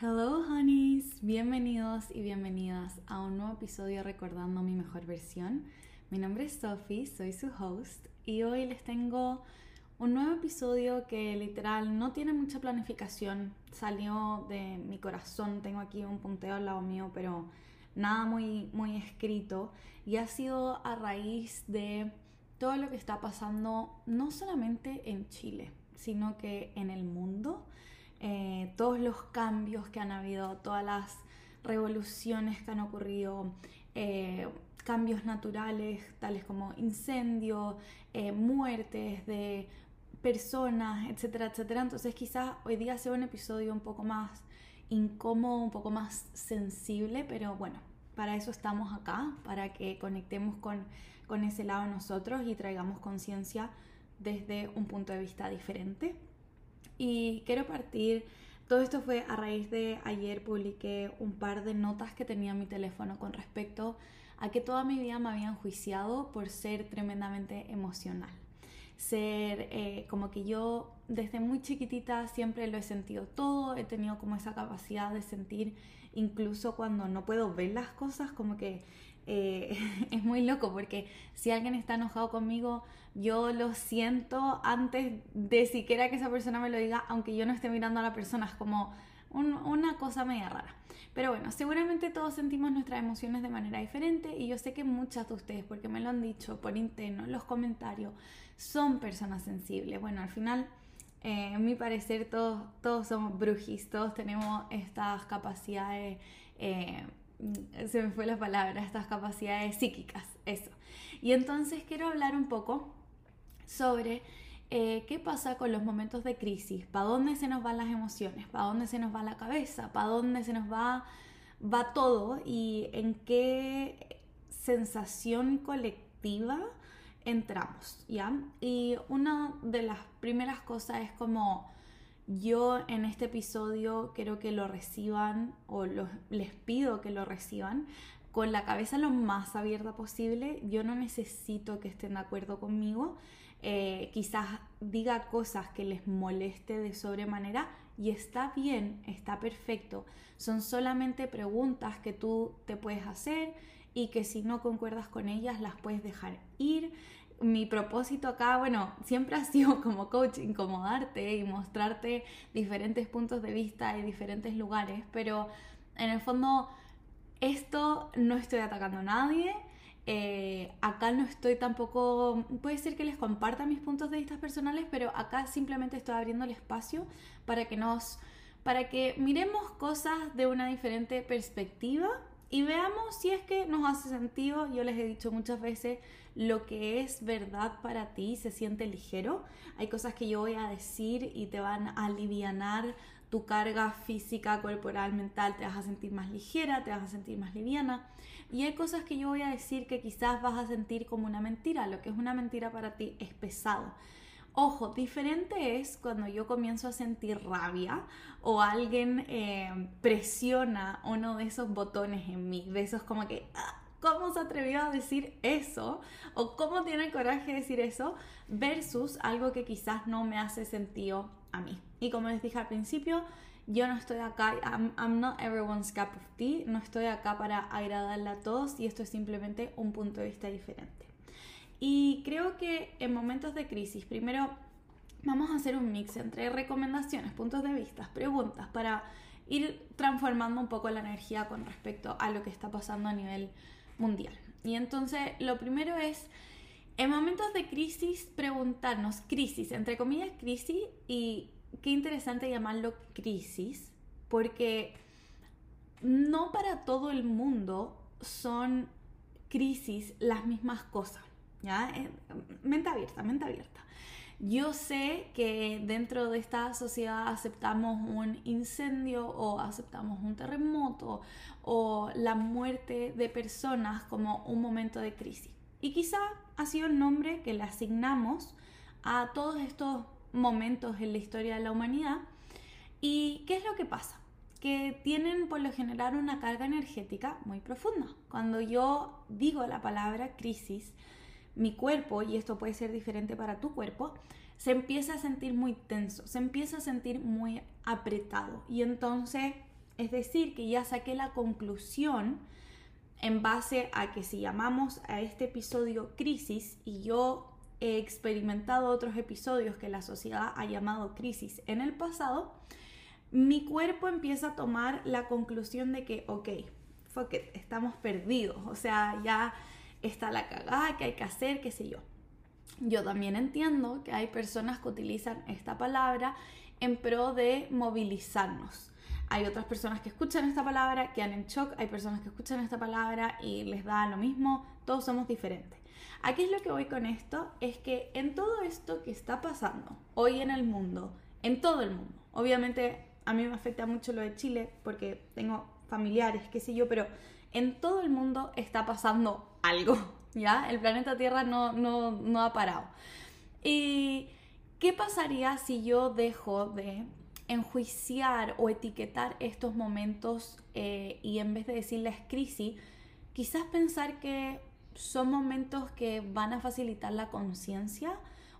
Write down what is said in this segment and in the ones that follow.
Hello honeys, bienvenidos y bienvenidas a un nuevo episodio recordando mi mejor versión. Mi nombre es Sophie, soy su host y hoy les tengo un nuevo episodio que literal no tiene mucha planificación, salió de mi corazón, tengo aquí un punteo al lado mío, pero nada muy, muy escrito. Y ha sido a raíz de todo lo que está pasando no solamente en Chile, sino que en el mundo, eh, todos los cambios que han habido, todas las revoluciones que han ocurrido, eh, cambios naturales tales como incendios, eh, muertes de personas, etcétera, etcétera. Entonces quizás hoy día sea un episodio un poco más incómodo, un poco más sensible, pero bueno, para eso estamos acá, para que conectemos con, con ese lado nosotros y traigamos conciencia desde un punto de vista diferente. Y quiero partir, todo esto fue a raíz de ayer publiqué un par de notas que tenía en mi teléfono con respecto a que toda mi vida me habían juiciado por ser tremendamente emocional. Ser eh, como que yo desde muy chiquitita siempre lo he sentido todo, he tenido como esa capacidad de sentir incluso cuando no puedo ver las cosas, como que eh, es muy loco porque si alguien está enojado conmigo, yo lo siento antes de siquiera que esa persona me lo diga, aunque yo no esté mirando a la persona, es como una cosa media rara. Pero bueno, seguramente todos sentimos nuestras emociones de manera diferente y yo sé que muchas de ustedes, porque me lo han dicho por interno, en los comentarios, son personas sensibles. Bueno, al final, eh, en mi parecer, todos, todos somos brujis, todos tenemos estas capacidades. Eh, se me fue la palabra, estas capacidades psíquicas, eso. Y entonces quiero hablar un poco sobre eh, qué pasa con los momentos de crisis, para dónde se nos van las emociones, para dónde se nos va la cabeza, para dónde se nos va, va todo y en qué sensación colectiva entramos, ¿ya? Y una de las primeras cosas es como yo en este episodio quiero que lo reciban o les pido que lo reciban con la cabeza lo más abierta posible. Yo no necesito que estén de acuerdo conmigo. Eh, quizás diga cosas que les moleste de sobremanera y está bien, está perfecto. Son solamente preguntas que tú te puedes hacer y que si no concuerdas con ellas las puedes dejar ir mi propósito acá, bueno, siempre ha sido como coach incomodarte y mostrarte diferentes puntos de vista y diferentes lugares, pero en el fondo esto no estoy atacando a nadie. Eh, acá no estoy tampoco, puede ser que les comparta mis puntos de vista personales, pero acá simplemente estoy abriendo el espacio para que nos, para que miremos cosas de una diferente perspectiva y veamos si es que nos hace sentido. Yo les he dicho muchas veces, lo que es verdad para ti se siente ligero. Hay cosas que yo voy a decir y te van a alivianar tu carga física, corporal, mental, te vas a sentir más ligera, te vas a sentir más liviana. Y hay cosas que yo voy a decir que quizás vas a sentir como una mentira. Lo que es una mentira para ti es pesado. Ojo, diferente es cuando yo comienzo a sentir rabia o alguien eh, presiona uno de esos botones en mí, de esos como que, ah, ¿cómo se atrevió a decir eso? O ¿cómo tiene el coraje de decir eso? Versus algo que quizás no me hace sentido a mí. Y como les dije al principio, yo no estoy acá, I'm, I'm, not everyone's cup of tea, no estoy acá para agradarle a todos y esto es simplemente un punto de vista diferente. Y creo que en momentos de crisis, primero vamos a hacer un mix entre recomendaciones, puntos de vista, preguntas para ir transformando un poco la energía con respecto a lo que está pasando a nivel mundial. Y entonces lo primero es, en momentos de crisis, preguntarnos, crisis, entre comillas, crisis, y qué interesante llamarlo crisis, porque no para todo el mundo son crisis las mismas cosas. ¿Ya? Mente abierta, mente abierta. Yo sé que dentro de esta sociedad aceptamos un incendio o aceptamos un terremoto o la muerte de personas como un momento de crisis. Y quizá ha sido el nombre que le asignamos a todos estos momentos en la historia de la humanidad. ¿Y qué es lo que pasa? Que tienen por lo general una carga energética muy profunda. Cuando yo digo la palabra crisis, mi cuerpo, y esto puede ser diferente para tu cuerpo, se empieza a sentir muy tenso, se empieza a sentir muy apretado. Y entonces, es decir, que ya saqué la conclusión en base a que si llamamos a este episodio crisis y yo he experimentado otros episodios que la sociedad ha llamado crisis en el pasado, mi cuerpo empieza a tomar la conclusión de que, ok, fuck estamos perdidos, o sea, ya está la cagada que hay que hacer, qué sé yo. Yo también entiendo que hay personas que utilizan esta palabra en pro de movilizarnos. Hay otras personas que escuchan esta palabra, que han en shock, hay personas que escuchan esta palabra y les da lo mismo, todos somos diferentes. Aquí es lo que voy con esto, es que en todo esto que está pasando hoy en el mundo, en todo el mundo, obviamente a mí me afecta mucho lo de Chile porque tengo familiares, qué sé yo, pero en todo el mundo está pasando algo, ¿ya? El planeta Tierra no, no, ha parado. ¿Y qué pasaría si yo dejo de enjuiciar o etiquetar estos momentos eh, y en vez de decirles crisis, quizás pensar que son momentos que van a facilitar la conciencia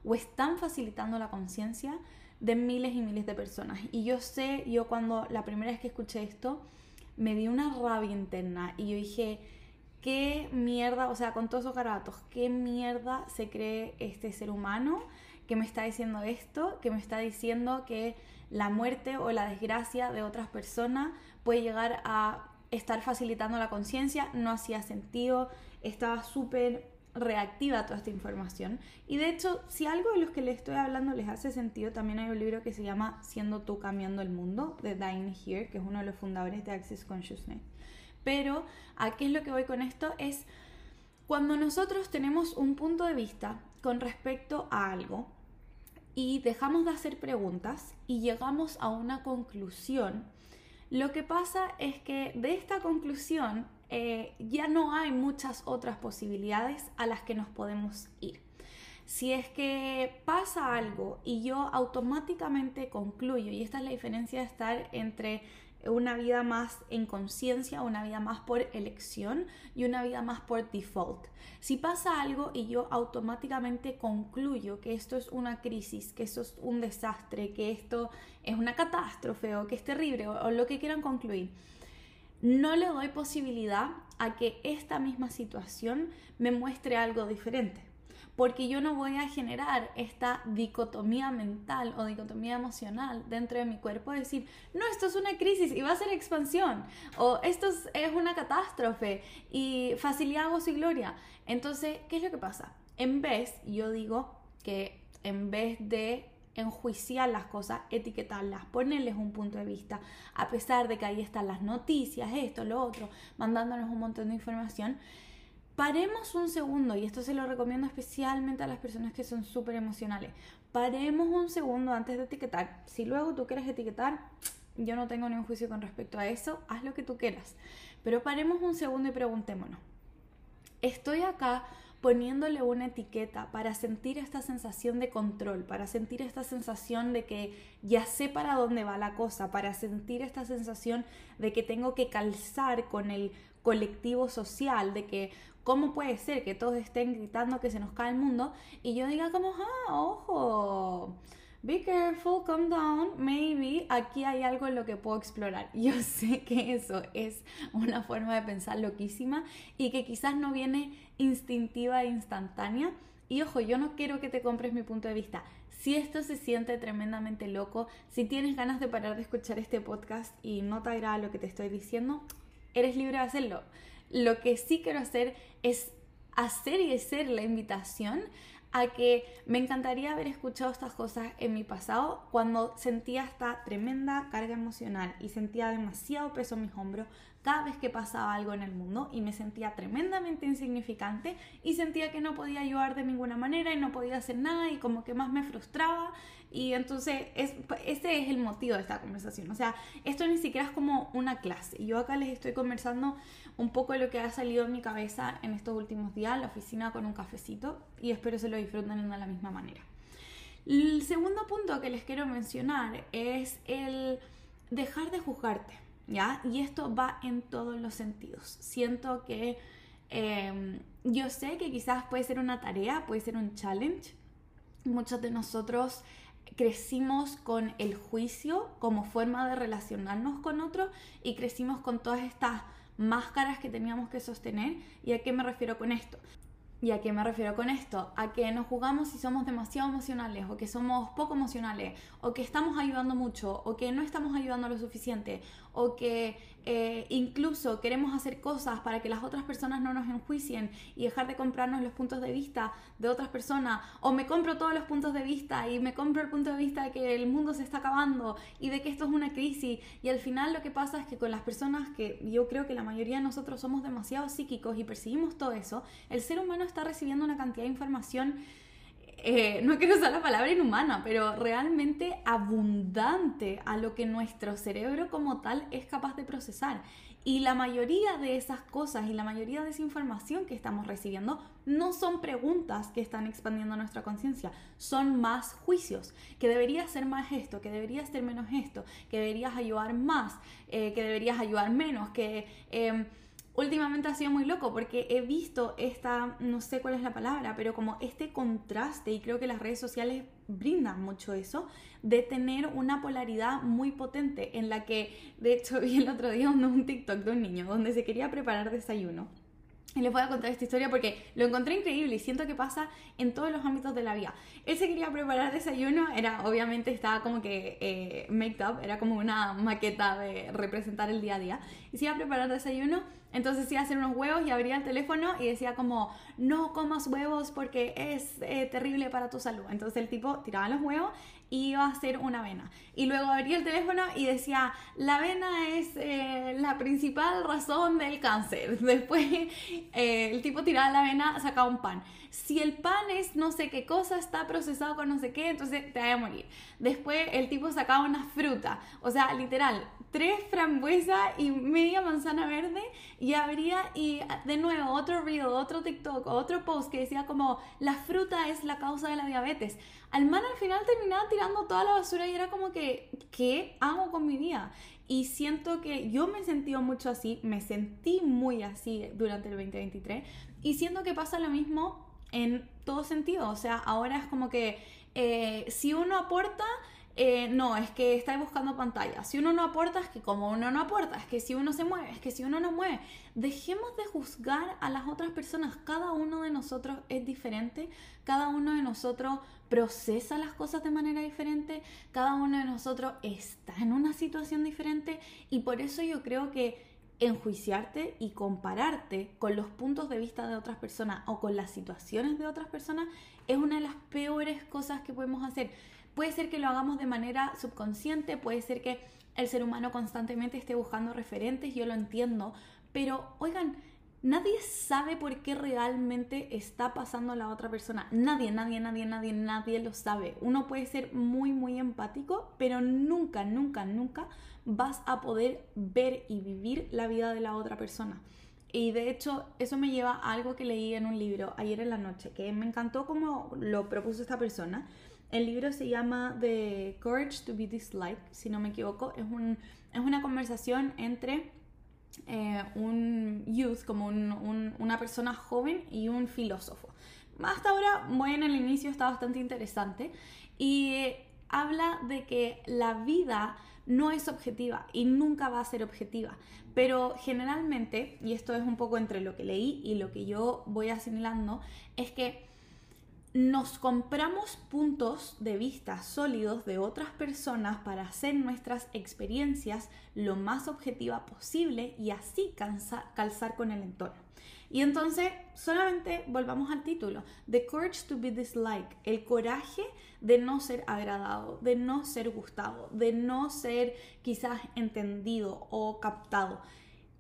o están facilitando la conciencia de miles y miles de personas. Y yo sé, yo cuando la primera vez que escuché esto, me di una rabia interna y yo dije, qué mierda, o sea, con todos esos garabatos, qué mierda se cree este ser humano que me está diciendo esto, que me está diciendo que la muerte o la desgracia de otras personas puede llegar a estar facilitando la conciencia, no hacía sentido, estaba súper reactiva toda esta información. Y de hecho, si algo de los que les estoy hablando les hace sentido, también hay un libro que se llama Siendo tú cambiando el mundo, de Diane Here, que es uno de los fundadores de Access Consciousness. Pero, ¿a qué es lo que voy con esto? Es cuando nosotros tenemos un punto de vista con respecto a algo y dejamos de hacer preguntas y llegamos a una conclusión, lo que pasa es que de esta conclusión eh, ya no hay muchas otras posibilidades a las que nos podemos ir. Si es que pasa algo y yo automáticamente concluyo, y esta es la diferencia de estar entre una vida más en conciencia, una vida más por elección y una vida más por default. Si pasa algo y yo automáticamente concluyo que esto es una crisis, que esto es un desastre, que esto es una catástrofe o que es terrible o, lo que quieran concluir, no le doy posibilidad a que esta misma situación me muestre algo diferente porque yo no voy a generar esta dicotomía mental o dicotomía emocional dentro de mi cuerpo, decir, no, esto es una crisis y va a ser expansión, o esto es una catástrofe y facilidad, gozo y gloria. Entonces, ¿qué es lo que pasa? En vez, yo digo que en vez de enjuiciar las cosas, etiquetarlas, ponerles un punto de vista, a pesar de que ahí están las noticias, esto, lo otro, mandándonos un montón de información, Paremos un segundo, y esto se lo recomiendo especialmente a las personas que son súper emocionales. Paremos un segundo antes de etiquetar. Si luego tú quieres etiquetar, yo no tengo ningún juicio con respecto a eso, haz lo que tú quieras. Pero paremos un segundo y preguntémonos. Estoy acá poniéndole una etiqueta para sentir esta sensación de control, para sentir esta sensación de que ya sé para dónde va la cosa, para sentir esta sensación de que tengo que calzar con el colectivo social, de que ¿Cómo puede ser que todos estén gritando que se nos cae el mundo y yo diga como, ah, ojo, be careful, calm down, maybe aquí hay algo en lo que puedo explorar. Yo sé que eso es una forma de pensar loquísima y que quizás no viene instintiva e instantánea. Y ojo, yo no quiero que te compres mi punto de vista. Si esto se siente tremendamente loco, si tienes ganas de parar de escuchar este podcast y no te agrada lo que te estoy diciendo, eres libre de hacerlo. Lo que sí quiero hacer es hacer y ser la invitación a que me encantaría haber escuchado estas cosas en mi pasado cuando sentía esta tremenda carga emocional y sentía demasiado peso en mis hombros cada vez que pasaba algo en el mundo y me sentía tremendamente insignificante y sentía que no podía ayudar de ninguna manera y no podía hacer nada y como que más me frustraba y entonces es, ese es el motivo de esta conversación. O sea, esto ni siquiera es como una clase. Yo acá les estoy conversando un poco de lo que ha salido en mi cabeza en estos últimos días la oficina con un cafecito y espero se lo disfruten de la misma manera. El segundo punto que les quiero mencionar es el dejar de juzgarte, ¿ya? Y esto va en todos los sentidos. Siento que em, yo sé que quizás puede ser una tarea, puede ser un challenge, muchos de nosotros crecimos con el juicio como forma de relacionarnos con otros y crecimos con todas estas máscaras que teníamos que sostener. ¿Y a qué me refiero con esto? ¿Y a qué me refiero con esto? A que nos jugamos si somos demasiado emocionales o que somos poco emocionales o que estamos ayudando mucho o que no estamos ayudando lo suficiente o que eh, incluso queremos hacer cosas para que las otras personas no nos enjuicien y dejar de comprarnos los puntos de vista de otras personas o me compro todos los puntos de vista y me compro el punto de vista de que el mundo se está acabando y de que esto es una crisis. Y al final lo que pasa es que con las personas que yo creo que la mayoría de nosotros somos demasiado psíquicos y percibimos todo eso, el ser humano está recibiendo una cantidad de información eh, no quiero usar la palabra inhumana, pero realmente abundante a lo que nuestro cerebro como tal es capaz de procesar. Y la mayoría de esas cosas y la mayoría de esa información que estamos recibiendo no son preguntas que están expandiendo nuestra conciencia, son más juicios, que debería ser más esto, que debería ser menos esto, que deberías ayudar más, eh, que deberías ayudar menos, que... Em, últimamente ha sido muy loco porque he visto esta, no sé cuál es la palabra, pero como este contraste, y creo que las redes sociales brindan mucho eso, de tener una polaridad muy potente en la que, de hecho, vi el otro día un TikTok de un niño donde se quería preparar desayuno. Y les voy a contar esta historia porque lo encontré increíble y siento que pasa en todos los ámbitos de la vida. Él se quería preparar desayuno, era obviamente estaba como que eh, make up, era como una maqueta de representar el día a día. Y se iba a preparar desayuno entonces iba a hacer unos huevos y abría el teléfono y decía como, no comas huevos porque es eh, terrible para tu salud. Entonces el tipo tiraba los huevos y iba a hacer una avena. Y luego abría el teléfono y decía, la avena es eh, la principal razón del cáncer. Después eh, el tipo tiraba la avena, sacaba un pan. Si el pan es no sé qué cosa, está procesado con no sé qué, entonces te va a morir. Después el tipo sacaba una fruta. O sea, literal, tres frambuesas y media manzana verde y abría y de nuevo otro reel, otro TikTok, otro post que decía como la fruta es la causa de la diabetes. Al al final terminaba tirando toda la basura y era como que, ¿qué hago con mi vida? Y siento que yo me he sentido mucho así, me sentí muy así durante el 2023 y siento que pasa lo mismo en todo sentido. O sea, ahora es como que eh, si uno aporta eh, no, es que está buscando pantalla. Si uno no aporta, es que como uno no aporta, es que si uno se mueve, es que si uno no mueve. Dejemos de juzgar a las otras personas. Cada uno de nosotros es diferente, cada uno de nosotros procesa las cosas de manera diferente, cada uno de nosotros está en una situación diferente y por eso yo creo que enjuiciarte y compararte con los puntos de vista de otras personas o con las situaciones de otras personas es una de las peores cosas que podemos hacer. Puede ser que lo hagamos de manera subconsciente, puede ser que el ser humano constantemente esté buscando referentes, yo lo entiendo, pero oigan, nadie sabe por qué realmente está pasando la otra persona. Nadie, nadie, nadie, nadie, nadie lo sabe. Uno puede ser muy, muy empático, pero nunca, nunca, nunca vas a poder ver y vivir la vida de la otra persona. Y de hecho, eso me lleva a algo que leí en un libro ayer en la noche, que me encantó como lo propuso esta persona. El libro se llama The Courage to be Disliked, si no me equivoco. Es, un, es una conversación entre eh, un youth, como un, una persona joven y un filósofo. Hasta ahora, bueno, en el inicio está bastante interesante y habla de que la vida no es objetiva y nunca va a ser objetiva. Pero generalmente, y esto es un poco entre lo que leí y lo que yo voy asimilando, es que nos compramos puntos de vista sólidos de otras personas para hacer nuestras experiencias lo más objetiva posible y así calzar con el entorno. Y entonces, solamente volvamos al título, The Courage to be Disliked, el coraje de no ser agradado, de no ser gustado, de no ser quizás entendido o captado.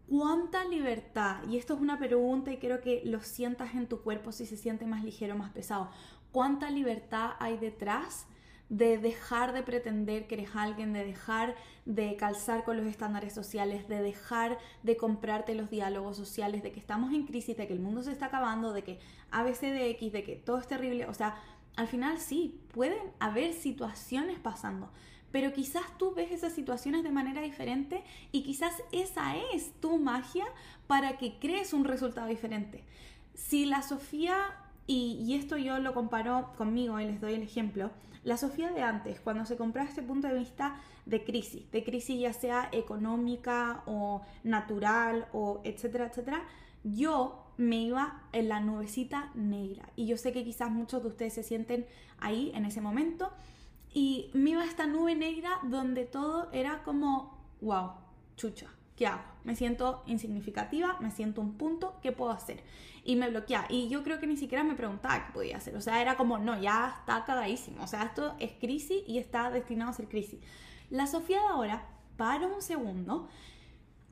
¿Cuánta libertad? Y esto es una pregunta y quiero que lo sientas en tu cuerpo si se siente más ligero más pesado. ¿Cuánta libertad hay detrás de dejar de pretender que eres alguien, de dejar de calzar con los estándares sociales, de dejar de comprarte los diálogos sociales, de que estamos en crisis, de que el mundo se está acabando, de que ABCDX, de que todo es terrible? O sea, al final sí, pueden haber situaciones pasando, pero quizás tú ves esas situaciones de manera diferente y quizás esa es tu magia para que crees un resultado diferente. Si la Sofía y, esto yo lo comparo conmigo y les doy el ejemplo, la Sofía de antes, cuando se compraba este punto de vista de crisis, de crisis ya sea económica o natural o etcétera, etcétera, yo me iba en la nubecita negra. Y yo sé que quizás muchos de ustedes se sienten ahí en ese momento. Y me iba esta nube negra donde todo era como, wow, chucha, ¿qué hago? Me siento insignificativa, me siento un punto, ¿qué puedo hacer? Y me bloqueaba. Y yo creo que ni siquiera me preguntaba qué podía hacer. O sea, era como, no, ya está cagadísimo. O sea, esto es crisis y está destinado a ser crisis. La Sofía de ahora, para un segundo,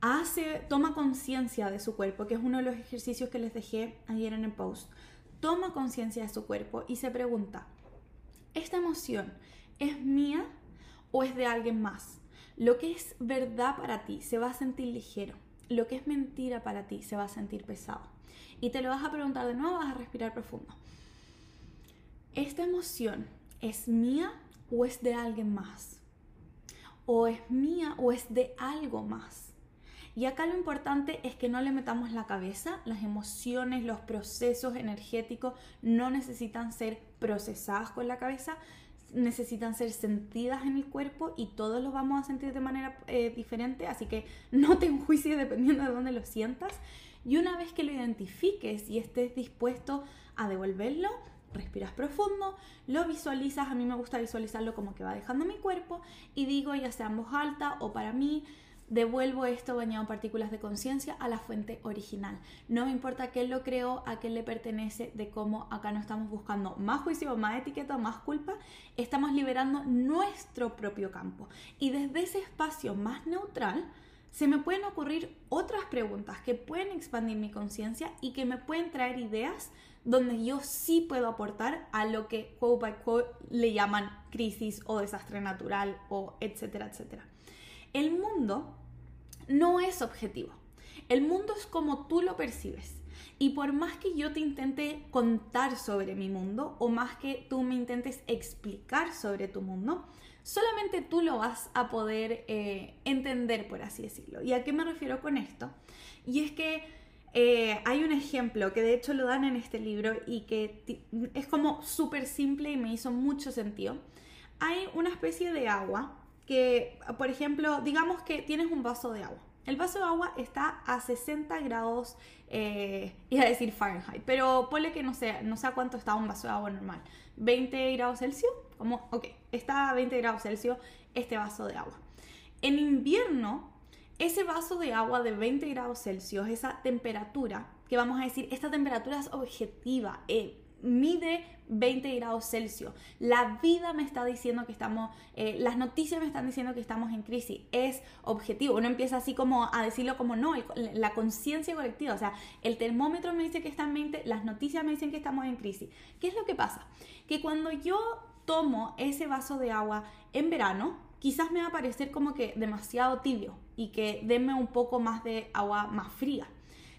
hace, toma conciencia de su cuerpo, que es uno de los ejercicios que les dejé ayer en el post. Toma conciencia de su cuerpo y se pregunta, ¿esta emoción es mía o es de alguien más? Lo que es verdad para ti se va a sentir ligero. Lo que es mentira para ti se va a sentir pesado. Y te lo vas a preguntar de nuevo, vas a respirar profundo. ¿Esta emoción es mía o es de alguien más? ¿O es mía o es de algo más? Y acá lo importante es que no le metamos la cabeza, las emociones, los procesos energéticos no necesitan ser procesadas con la cabeza, necesitan ser sentidas en el cuerpo y todos los vamos a sentir de manera eh, diferente, así que no te enjuicies dependiendo de dónde lo sientas. Y una vez que lo identifiques y estés dispuesto a devolverlo, respiras profundo, lo visualizas, a mí me gusta visualizarlo como que va dejando mi cuerpo y digo ya sea en voz alta o para mí, devuelvo esto bañado en partículas de conciencia a la fuente original. No me importa quién lo creó, a quién le pertenece, de cómo acá no estamos buscando más juicio, más etiqueta, más culpa, estamos liberando nuestro propio campo. Y desde ese espacio más neutral, se me pueden ocurrir otras preguntas que pueden expandir mi conciencia y que me pueden traer ideas donde yo sí puedo aportar a lo que quote by quote le llaman crisis o desastre natural o etcétera, etcétera. El mundo no es objetivo. El mundo es como tú lo percibes. Y por más que yo te intente contar sobre mi mundo o más que tú me intentes explicar sobre tu mundo, solamente tú lo vas a poder eh, entender, por así decirlo. ¿Y a qué me refiero con esto? Y es que eh, hay un ejemplo que de hecho lo dan en este libro y que es como súper simple y me hizo mucho sentido. Hay una especie de agua que, por ejemplo, digamos que tienes un vaso de agua. El vaso de agua está a 60 grados, eh, iba a decir Fahrenheit, pero ponle que no sé, no sé a cuánto está un vaso de agua normal. 20 grados Celsius, como, ok, está a 20 grados Celsius este vaso de agua. En invierno, ese vaso de agua de 20 grados Celsius, esa temperatura, que vamos a decir, esta temperatura es objetiva, eh, mide 20 grados Celsius. La vida me está diciendo que estamos, eh, las noticias me están diciendo que estamos en crisis. Es objetivo. Uno empieza así como a decirlo como no, la conciencia colectiva. O sea, el termómetro me dice que está en 20, las noticias me dicen que estamos en crisis. ¿Qué es lo que pasa? Que cuando yo tomo ese vaso de agua en verano, quizás me va a parecer como que demasiado tibio y que denme un poco más de agua más fría.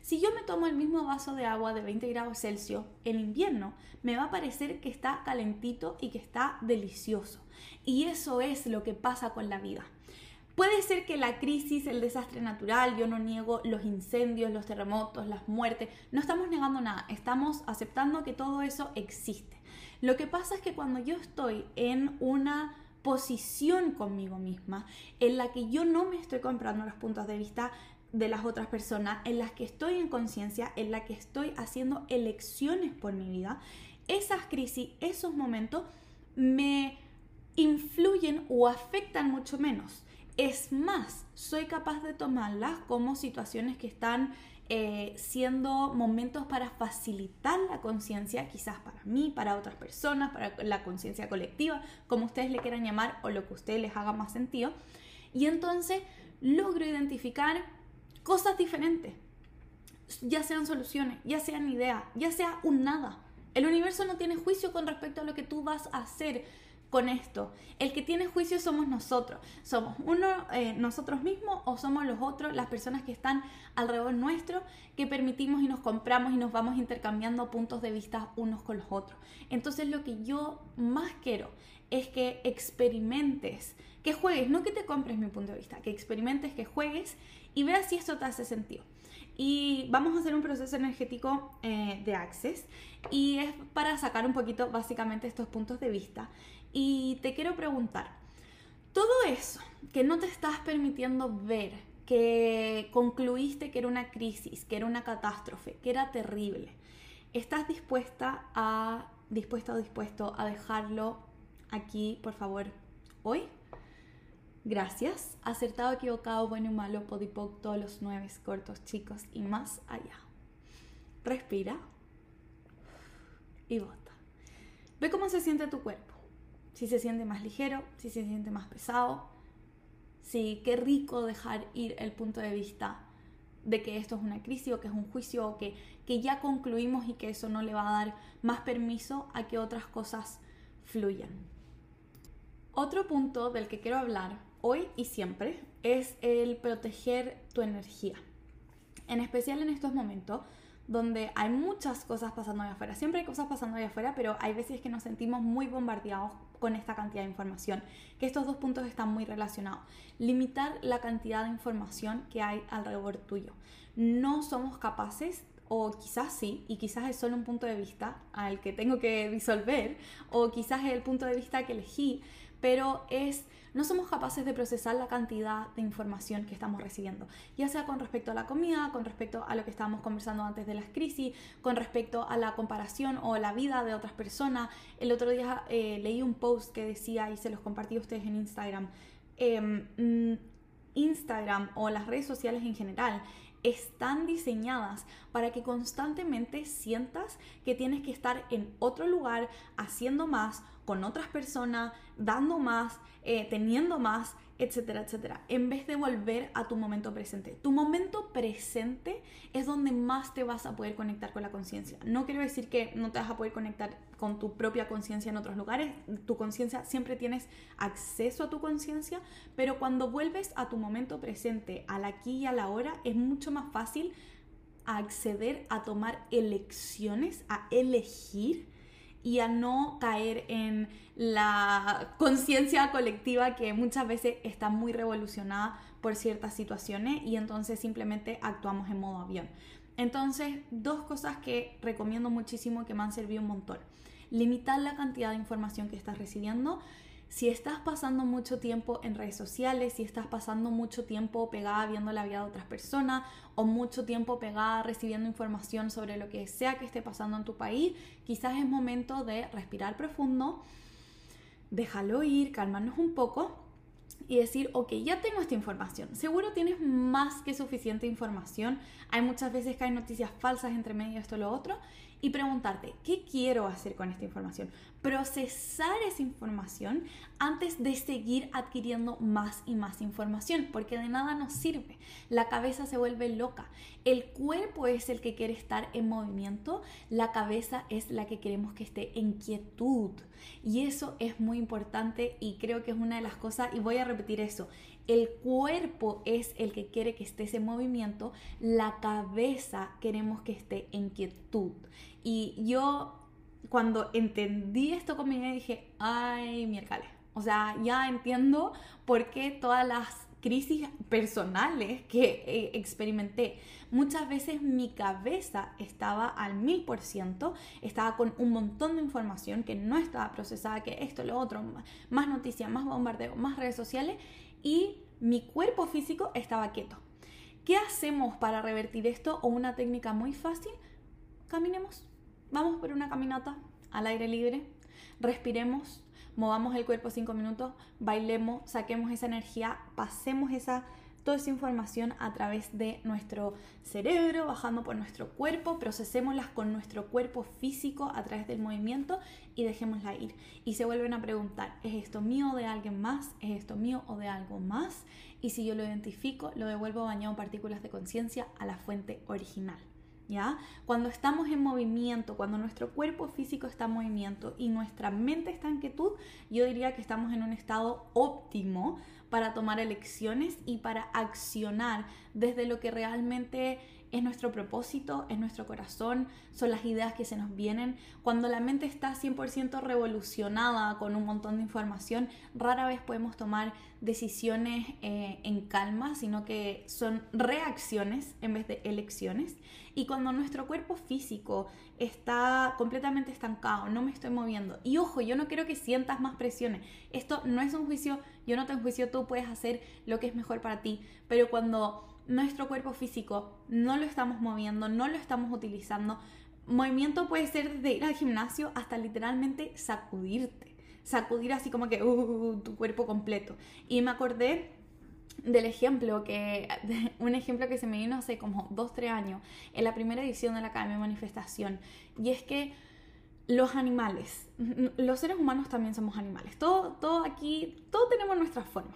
Si yo me tomo el mismo vaso de agua de 20 grados Celsius en invierno, me va a parecer que está calentito y que está delicioso. Y eso es lo que pasa con la vida. Puede ser que la crisis, el desastre natural, yo no niego los incendios, los terremotos, las muertes, no estamos negando nada, estamos aceptando que todo eso existe. Lo que pasa es que cuando yo estoy en una posición conmigo misma en la que yo no me estoy comprando los puntos de vista de las otras personas, en las que estoy en conciencia, en la que estoy haciendo elecciones por mi vida, esas crisis, esos momentos me influyen o afectan mucho menos. Es más, soy capaz de tomarlas como situaciones que están eh, siendo momentos para facilitar la conciencia, quizás para mí, para otras personas, para la conciencia colectiva, como ustedes le quieran llamar o lo que a ustedes les haga más sentido. Y entonces logro identificar cosas diferentes. Ya sean soluciones, ya sean ideas, ya sea un nada. El universo no tiene juicio con respecto a lo que tú vas a hacer con esto. El que tiene juicio somos nosotros. Somos uno, eh, nosotros mismos o somos los otros, las personas que están alrededor nuestro, que permitimos y nos compramos y nos vamos intercambiando puntos de vista unos con los otros. Entonces lo que yo más quiero es que experimentes, que juegues, no que te compres mi punto de vista, que experimentes, que juegues y veas si esto te hace sentido. y vamos a hacer un proceso energético eh, de Access y es para sacar un poquito básicamente estos puntos de vista. Y te quiero preguntar, todo eso que no te estás permitiendo ver, que concluiste que era una crisis, que era una catástrofe, que era terrible, ¿estás dispuesta a, dispuesta o dispuesto a dejarlo aquí, por favor, hoy? Gracias. Acertado, equivocado, bueno y malo, podipoc, todos los nueve cortos, chicos y más allá. Respira y bota. Ve cómo se siente tu cuerpo. Si se siente más ligero, si se siente más pesado. Si qué rico dejar ir el punto de vista de que esto es una crisis o que es un juicio o que, que ya concluimos y que eso no le va a dar más permiso a que otras cosas fluyan. Otro punto del que quiero hablar hoy y siempre es el proteger tu energía. En especial en estos momentos donde hay muchas cosas pasando allá afuera. Siempre hay cosas pasando allá afuera, pero hay veces que nos sentimos muy bombardeados con esta cantidad de información, que estos dos puntos están muy relacionados. Limitar la cantidad de información que hay alrededor tuyo. No somos capaces o quizás sí, y quizás es solo un punto de vista al que tengo que disolver, o quizás es el punto de vista que elegí, pero es no somos capaces de procesar la cantidad de información que estamos recibiendo, ya sea con respecto a la comida, con respecto a lo que estábamos conversando antes de las crisis, con respecto a la comparación o la vida de otras personas. El otro día eh, leí un post que decía, y se los compartí a ustedes en Instagram, em, mm, Instagram o las redes sociales en general están diseñadas para que constantemente sientas que tienes que estar en otro lugar haciendo más con otras personas, dando más, eh, teniendo más, etcétera, etcétera, en vez de volver a tu momento presente. Tu momento presente es donde más te vas a poder conectar con la conciencia. No quiero decir que no te vas a poder conectar con tu propia conciencia en otros lugares. Tu conciencia siempre tienes acceso a tu conciencia, pero cuando vuelves a tu momento presente, al aquí y a la hora, es mucho más fácil acceder a tomar elecciones, a elegir y a no caer en la conciencia colectiva que muchas veces está muy revolucionada por ciertas situaciones y entonces simplemente actuamos en modo avión. Entonces, dos cosas que recomiendo muchísimo que me han servido un montón. Limitar la cantidad de información que estás recibiendo si estás pasando mucho tiempo en redes sociales, si estás pasando mucho tiempo pegada viendo la vida de otras personas o mucho tiempo pegada recibiendo información sobre lo que sea que esté pasando en tu país, quizás es momento de respirar profundo, déjalo ir, calmarnos un poco y decir, ok, ya tengo esta información. Seguro tienes más que suficiente información. Hay muchas veces que hay noticias falsas entre medio esto y lo otro y preguntarte, ¿qué quiero hacer con esta información? Procesar esa información antes de seguir adquiriendo más y más información, porque de nada nos sirve. La cabeza se vuelve loca. El cuerpo es el que quiere estar en movimiento, la cabeza es la que queremos que esté en quietud. Y eso es muy importante y creo que es una de las cosas, y voy a repetir eso, el cuerpo es el que quiere que estés en movimiento, la cabeza queremos que esté en quietud. Y yo cuando entendí esto conmigo dije, ay, miércoles. O sea, ya entiendo por qué todas las crisis personales que eh, experimenté. Muchas veces mi cabeza estaba al mil por ciento, estaba con un montón de información que no estaba procesada, que esto, lo otro, más noticias, más bombardeo, más redes sociales y mi cuerpo físico estaba quieto. ¿Qué hacemos para revertir esto? Una técnica muy fácil, caminemos. Vamos por una caminata al aire libre, respiremos, movamos el cuerpo cinco minutos, bailemos, saquemos esa energía, pasemos esa toda esa información a través de nuestro cerebro, bajando por nuestro cuerpo, procesémoslas con nuestro cuerpo físico a través del movimiento y dejémosla ir. Y se vuelven a preguntar, ¿es esto mío o de alguien más? ¿Es esto mío o de algo más? Y si yo lo identifico, lo devuelvo bañado en partículas de conciencia a la fuente original. ¿Ya? Cuando estamos en movimiento, cuando nuestro cuerpo físico está en movimiento y nuestra mente está en quietud, yo diría que estamos en un estado óptimo para tomar elecciones y para accionar desde lo que realmente es nuestro propósito, es nuestro corazón, son las ideas que se nos vienen. Cuando la mente está 100% revolucionada con un montón de información, rara vez podemos tomar decisiones eh, en calma, sino que son reacciones en vez de elecciones. Y cuando nuestro cuerpo físico está completamente estancado, no me estoy moviendo, y ojo, yo no quiero que sientas más presiones, esto no es un juicio, yo no te enjuicio, tú puedes hacer lo que es mejor para ti, pero cuando nuestro cuerpo físico no lo estamos moviendo, no lo estamos utilizando. Movimiento puede ser desde ir al gimnasio hasta literalmente sacudirte, sacudir así como que uh, tu cuerpo completo. Y me acordé del ejemplo que, un ejemplo que se me vino hace como 2, 3 años, en la primera edición de la Academia Manifestación, y es que los animales, los seres humanos también somos animales, todo, todo aquí, todo tenemos nuestra forma.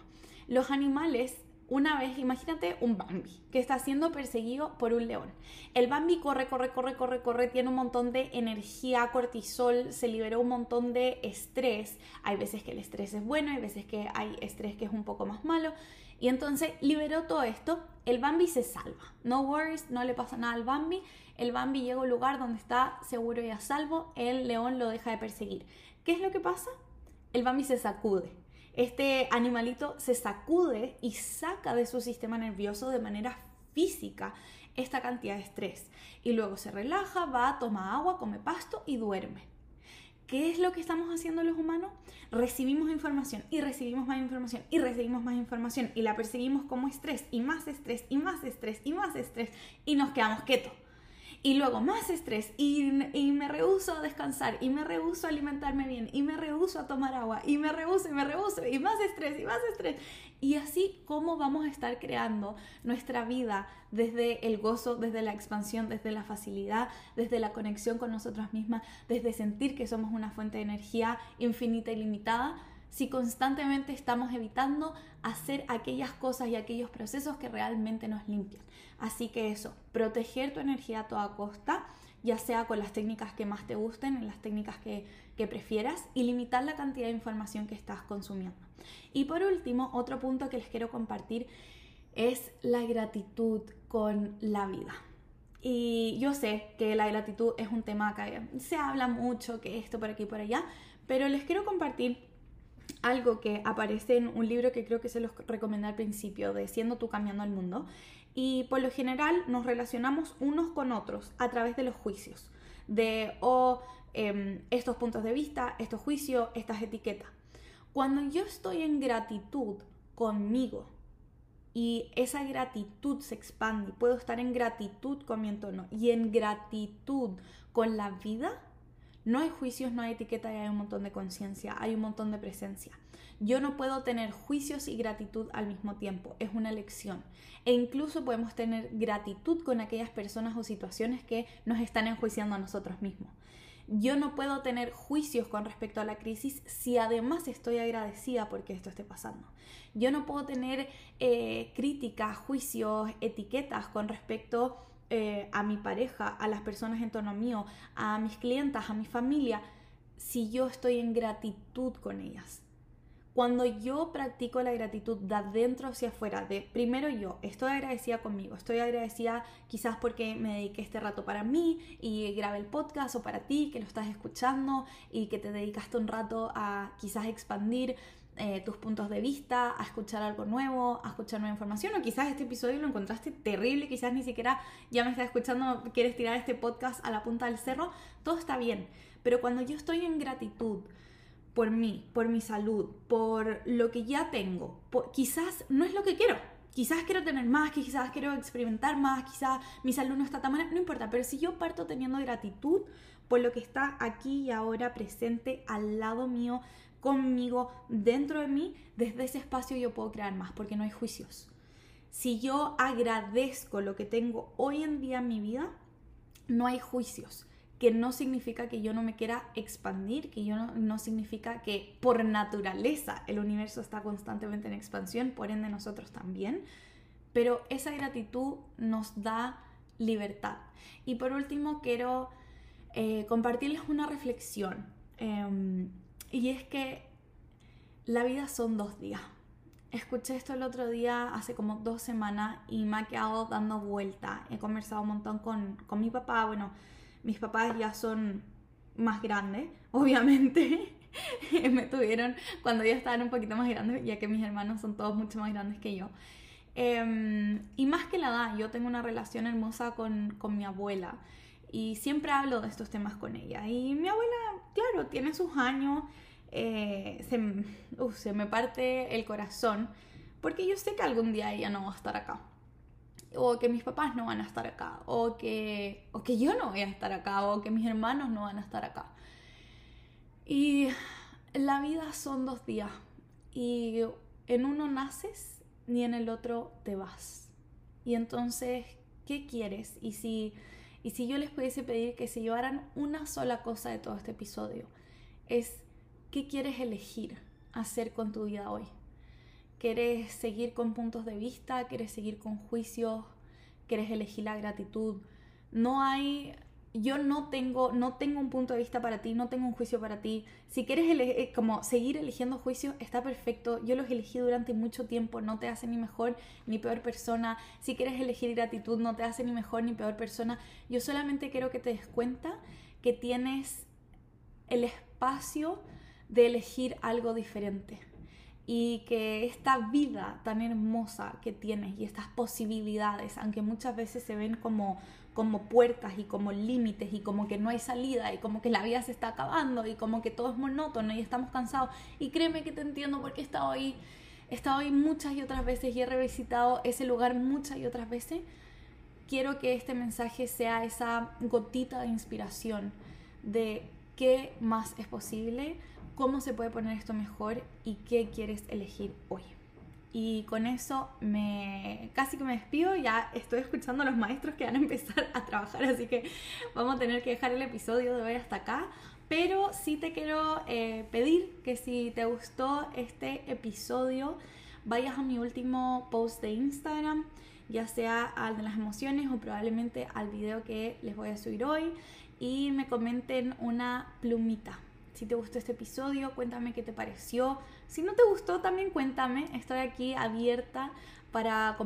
Los animales una vez, imagínate un Bambi que está siendo perseguido por un león. El Bambi corre, corre, corre, corre, corre, tiene un montón de energía, cortisol, se liberó un montón de estrés. Hay veces que el estrés es bueno, hay veces que hay estrés que es un poco más malo. Y entonces liberó todo esto, el Bambi se salva. No worries, no le pasa nada al Bambi. El Bambi llega a un lugar donde está seguro y a salvo, el león lo deja de perseguir. ¿Qué es lo que pasa? El Bambi se sacude este animalito se sacude y saca de su sistema nervioso de manera física esta cantidad de estrés. Y luego se relaja, va, toma agua, come pasto y duerme. ¿Qué es lo que estamos haciendo los humanos? Recibimos información y recibimos más información y recibimos más información y la percibimos como estrés y más estrés y más estrés y más estrés y nos quedamos quietos y luego más estrés y, me rehuso a descansar y me rehuso a alimentarme bien y me rehuso a tomar agua y me rehuso y me rehuso y más estrés y más estrés. Y así cómo vamos a estar creando nuestra vida desde el gozo, desde la expansión, desde la facilidad, desde la conexión con nosotras mismas, desde sentir que somos una fuente de energía infinita y limitada si constantemente estamos evitando hacer aquellas cosas y aquellos procesos que realmente nos limpian. Así que eso, proteger tu energía a toda costa, ya sea con las técnicas que más te gusten, en las técnicas que, que prefieras, y limitar la cantidad de información que estás consumiendo. Y por último, otro punto que les quiero compartir es la gratitud con la vida. Y yo sé que la gratitud es un tema que se habla mucho, que esto por aquí y por allá, pero les quiero compartir algo que aparece en un libro que creo que se los recomendé al principio, de Siendo tú cambiando el mundo. Y por lo general nos relacionamos unos con otros a través de los juicios, de o em, estos puntos de vista, estos juicios, estas etiquetas. Cuando yo estoy en gratitud conmigo y esa gratitud se expande puedo estar en gratitud con mi entorno y en gratitud con la vida, no hay juicios, no hay etiqueta y hay un montón de conciencia, hay un montón de presencia. Yo no puedo tener juicios y gratitud al mismo tiempo, es una elección. E incluso podemos tener gratitud con aquellas personas o situaciones que nos están enjuiciando a nosotros mismos. Yo no puedo tener juicios con respecto a la crisis si además estoy agradecida porque esto esté pasando. Yo no puedo tener eh, críticas, juicios, etiquetas con respecto eh, a mi pareja, a las personas en torno mío, a mis clientas, a mi familia, si yo estoy en gratitud con ellas. Cuando yo practico la gratitud de adentro hacia afuera, de primero yo, estoy agradecida conmigo, estoy agradecida quizás porque me dediqué este rato para mí y grabé el podcast o para ti que lo estás escuchando y que te dedicaste un rato a quizás expandir eh, tus puntos de vista, a escuchar algo nuevo, a escuchar nueva información, o quizás este episodio lo encontraste terrible, quizás ni siquiera ya me estás escuchando, quieres tirar este podcast a la punta del cerro, todo está bien. Pero cuando yo estoy en gratitud por mí, por mi salud, por lo que ya tengo, quizás no es lo que quiero, quizás quiero tener más, quizás quiero experimentar más, quizás mi salud no está tan buena, no importa, pero si yo parto teniendo gratitud por lo que está aquí y ahora presente al lado mío, conmigo, dentro de mí, desde ese espacio yo puedo crear más, porque no hay juicios. Si yo agradezco lo que tengo hoy en día en mi vida, no hay juicios, que no significa que yo no me quiera expandir, que yo no, no significa que por naturaleza el universo está constantemente en expansión, por ende nosotros también, pero esa gratitud nos da libertad. Y por último, quiero eh, compartirles una reflexión. Em, y es que la vida son dos días. escuché esto el otro día, hace como dos semanas, y me ha quedado dando vuelta. He conversado un montón con, con mi papá. Bueno, mis papás ya son más grandes, obviamente. me tuvieron cuando ya estaban un poquito más grandes, ya que mis hermanos son todos mucho más grandes que yo. Em, y más que la edad, yo tengo una relación hermosa con, con mi abuela y siempre hablo de estos temas con ella. Y mi abuela, claro, tiene sus años, eh, se, se me parte el corazón, porque yo sé que algún día ella no va a estar acá. O que mis papás no van a estar acá, o que, o que yo no voy a estar acá, o que mis hermanos no van a estar acá. Y la vida son dos días, y en uno naces ni en el otro te vas. Y entonces, ¿qué quieres? Y si, y si yo les pudiese pedir que se llevaran una sola cosa de todo este episodio, es ¿qué quieres elegir hacer con tu vida hoy? ¿Quieres seguir con puntos de vista? ¿Quieres seguir con juicios? ¿Quieres elegir la gratitud? No hay yo no tengo, no tengo un punto de vista para ti, no tengo un juicio para ti. Si quieres eh, como seguir eligiendo juicios, está perfecto. Yo los elegí durante mucho tiempo, no te hace ni mejor ni peor persona. Si quieres elegir gratitud, no te hace ni mejor ni peor persona. Yo solamente quiero que te des cuenta que tienes el espacio de elegir algo diferente. Y que esta vida tan hermosa que tienes y estas posibilidades, aunque muchas veces se ven como como puertas y como límites y como que no hay salida y como que la vida se está acabando y como que todo es monótono y estamos cansados. Y créeme que te entiendo porque he estado ahí, he estado ahí muchas y otras veces y he revisitado ese lugar muchas y otras veces. Quiero que este mensaje sea esa gotita de inspiración de qué más es posible, cómo se puede poner esto mejor y qué quieres elegir hoy. Y con eso me casi que me despido, ya estoy escuchando a los maestros que van a empezar a trabajar, así que vamos a tener que dejar el episodio de hoy hasta acá. Pero sí te quiero eh, pedir que si te gustó este episodio, vayas a mi último post de Instagram, ya sea al de las emociones o probablemente al video que les voy a subir hoy, y me comenten una plumita si te gustó este episodio, cuéntame qué te pareció. Si no te gustó, también cuéntame. Estoy aquí abierta para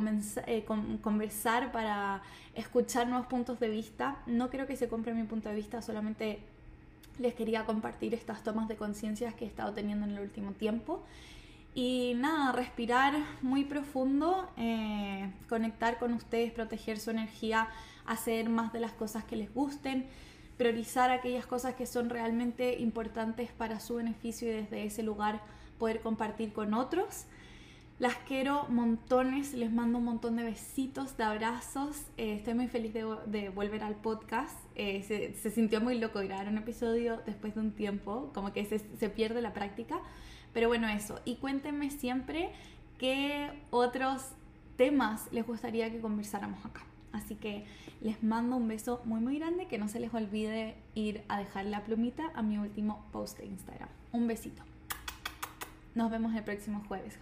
eh, conversar, para escuchar nuevos puntos de vista. No creo que se compre mi punto de vista, solamente les quería compartir estas tomas de conciencia que he estado teniendo en el último tiempo. Y nada, respirar muy profundo, eh, conectar con ustedes, proteger su energía, hacer más de las cosas que les gusten priorizar aquellas cosas que son realmente importantes para su beneficio y desde ese lugar poder compartir con otros. Las quiero montones, les mando un montón de besitos, de abrazos. Eh, estoy muy feliz de, volver al podcast. Eh, se, sintió muy loco grabar un episodio después de un tiempo, como que se, se pierde la práctica. Pero bueno, eso. Y cuéntenme siempre qué otros temas les gustaría que conversáramos acá. Así que les mando un beso muy muy grande, que no se les olvide ir a dejar la plumita a mi último post de Instagram. Un besito. Nos vemos el próximo jueves.